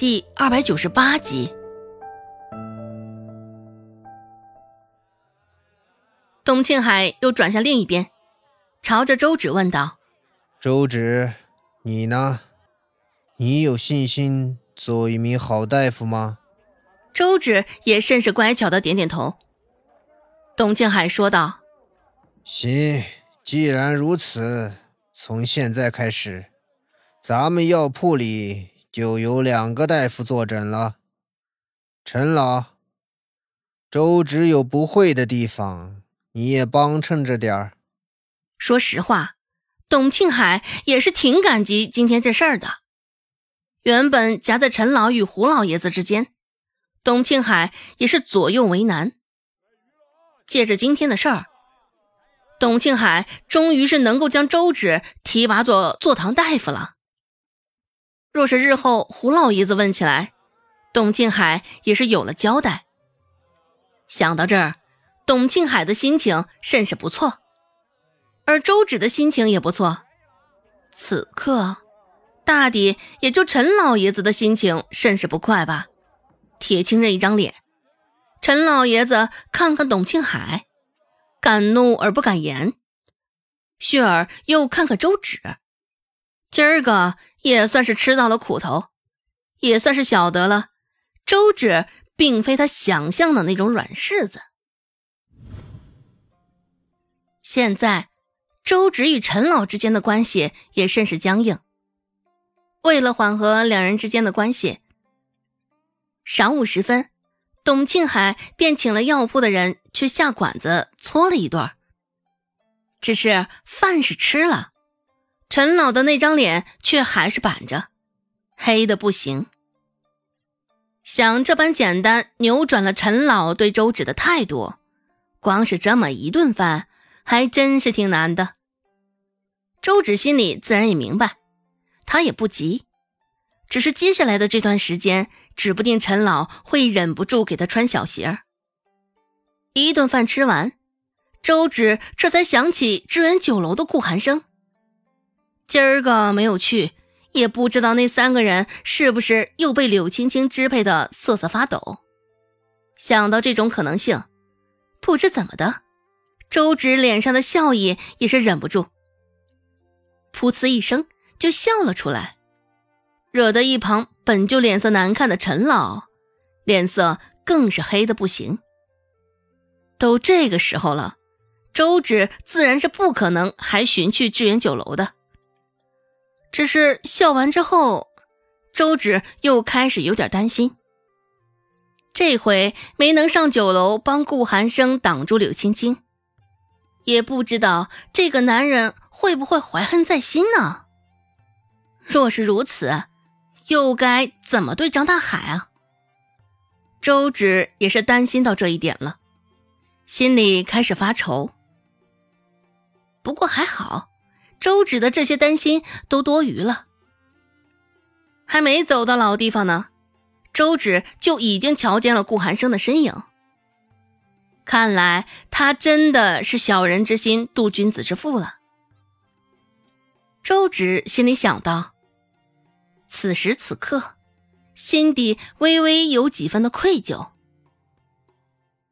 第二百九十八集。董庆海又转向另一边，朝着周芷问道：“周芷，你呢？你有信心做一名好大夫吗？”周芷也甚是乖巧的点点头。董庆海说道：“行，既然如此，从现在开始，咱们药铺里……”就有两个大夫坐诊了。陈老，周芷有不会的地方，你也帮衬着点儿。说实话，董庆海也是挺感激今天这事儿的。原本夹在陈老与胡老爷子之间，董庆海也是左右为难。借着今天的事儿，董庆海终于是能够将周芷提拔做坐堂大夫了。若是日后胡老爷子问起来，董庆海也是有了交代。想到这儿，董庆海的心情甚是不错，而周芷的心情也不错。此刻，大抵也就陈老爷子的心情甚是不快吧。铁青着一张脸，陈老爷子看看董庆海，敢怒而不敢言；旭儿又看看周芷，今儿个。也算是吃到了苦头，也算是晓得了，周芷并非他想象的那种软柿子。现在，周芷与陈老之间的关系也甚是僵硬。为了缓和两人之间的关系，晌午时分，董庆海便请了药铺的人去下馆子搓了一顿。只是饭是吃了。陈老的那张脸却还是板着，黑的不行。想这般简单扭转了陈老对周芷的态度，光是这么一顿饭还真是挺难的。周芷心里自然也明白，他也不急，只是接下来的这段时间，指不定陈老会忍不住给他穿小鞋儿。一顿饭吃完，周芷这才想起支援酒楼的顾寒生。今儿个没有去，也不知道那三个人是不是又被柳青青支配的瑟瑟发抖。想到这种可能性，不知怎么的，周芷脸上的笑意也是忍不住，噗呲一声就笑了出来，惹得一旁本就脸色难看的陈老脸色更是黑的不行。都这个时候了，周芷自然是不可能还寻去致远酒楼的。只是笑完之后，周芷又开始有点担心。这回没能上酒楼帮顾寒生挡住柳青青，也不知道这个男人会不会怀恨在心呢？若是如此，又该怎么对张大海啊？周芷也是担心到这一点了，心里开始发愁。不过还好。周芷的这些担心都多余了，还没走到老地方呢，周芷就已经瞧见了顾寒生的身影。看来他真的是小人之心度君子之腹了。周芷心里想到，此时此刻，心底微微有几分的愧疚。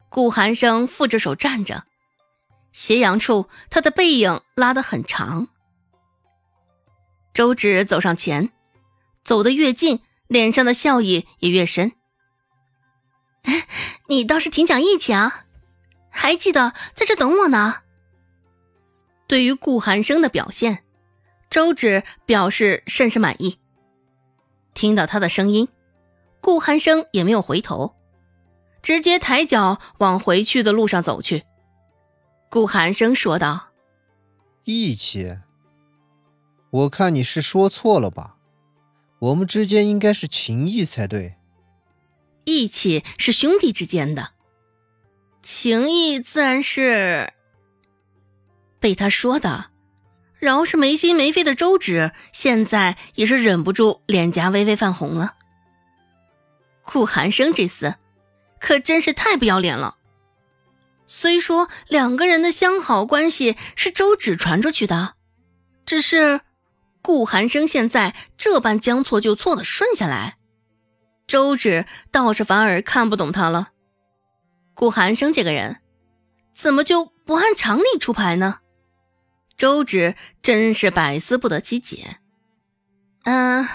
顾寒生负着手站着，斜阳处，他的背影拉得很长。周芷走上前，走得越近，脸上的笑意也越深。你倒是挺讲义气啊，还记得在这等我呢。对于顾寒生的表现，周芷表示甚是满意。听到他的声音，顾寒生也没有回头，直接抬脚往回去的路上走去。顾寒生说道：“义气。”我看你是说错了吧？我们之间应该是情谊才对。义气是兄弟之间的，情谊自然是被他说的。饶是没心没肺的周芷，现在也是忍不住脸颊微微泛红了。顾寒生这厮，可真是太不要脸了。虽说两个人的相好关系是周芷传出去的，只是。顾寒生现在这般将错就错的顺下来，周芷倒是反而看不懂他了。顾寒生这个人，怎么就不按常理出牌呢？周芷真是百思不得其解。嗯，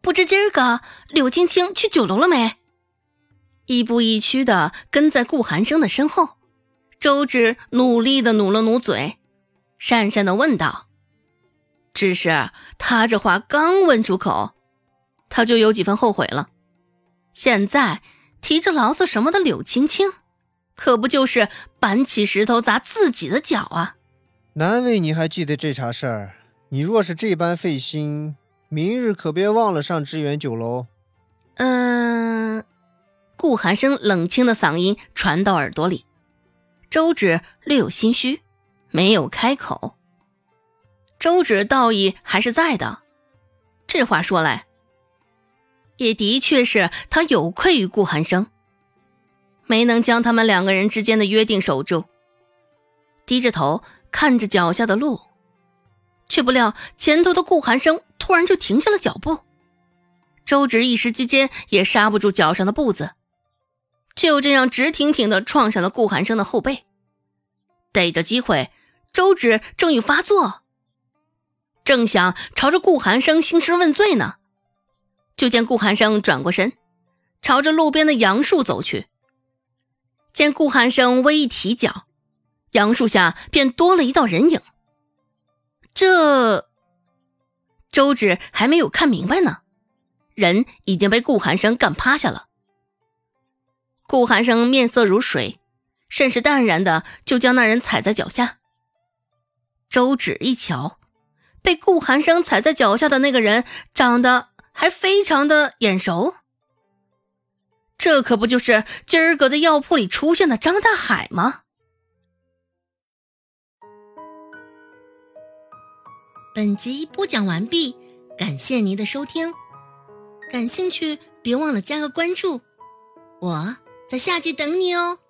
不知今儿个柳青青去酒楼了没？亦步亦趋的跟在顾寒生的身后，周芷努力的努了努嘴，讪讪的问道：“只是他这话刚问出口，他就有几分后悔了。现在提着牢子什么的柳青青，可不就是搬起石头砸自己的脚啊？”难为你还记得这茬事儿，你若是这般费心，明日可别忘了上知远酒楼。嗯，顾寒生冷清的嗓音传到耳朵里，周芷略有心虚，没有开口。周芷道义还是在的，这话说来，也的确是他有愧于顾寒生，没能将他们两个人之间的约定守住，低着头。看着脚下的路，却不料前头的顾寒生突然就停下了脚步。周芷一时之间也刹不住脚上的步子，就这样直挺挺的撞上了顾寒生的后背。逮着机会，周芷正欲发作，正想朝着顾寒生兴师问罪呢，就见顾寒生转过身，朝着路边的杨树走去。见顾寒生微一提脚。杨树下便多了一道人影。这周芷还没有看明白呢，人已经被顾寒生干趴下了。顾寒生面色如水，甚是淡然的就将那人踩在脚下。周芷一瞧，被顾寒生踩在脚下的那个人长得还非常的眼熟，这可不就是今儿个在药铺里出现的张大海吗？本集播讲完毕，感谢您的收听。感兴趣，别忘了加个关注，我在下集等你哦。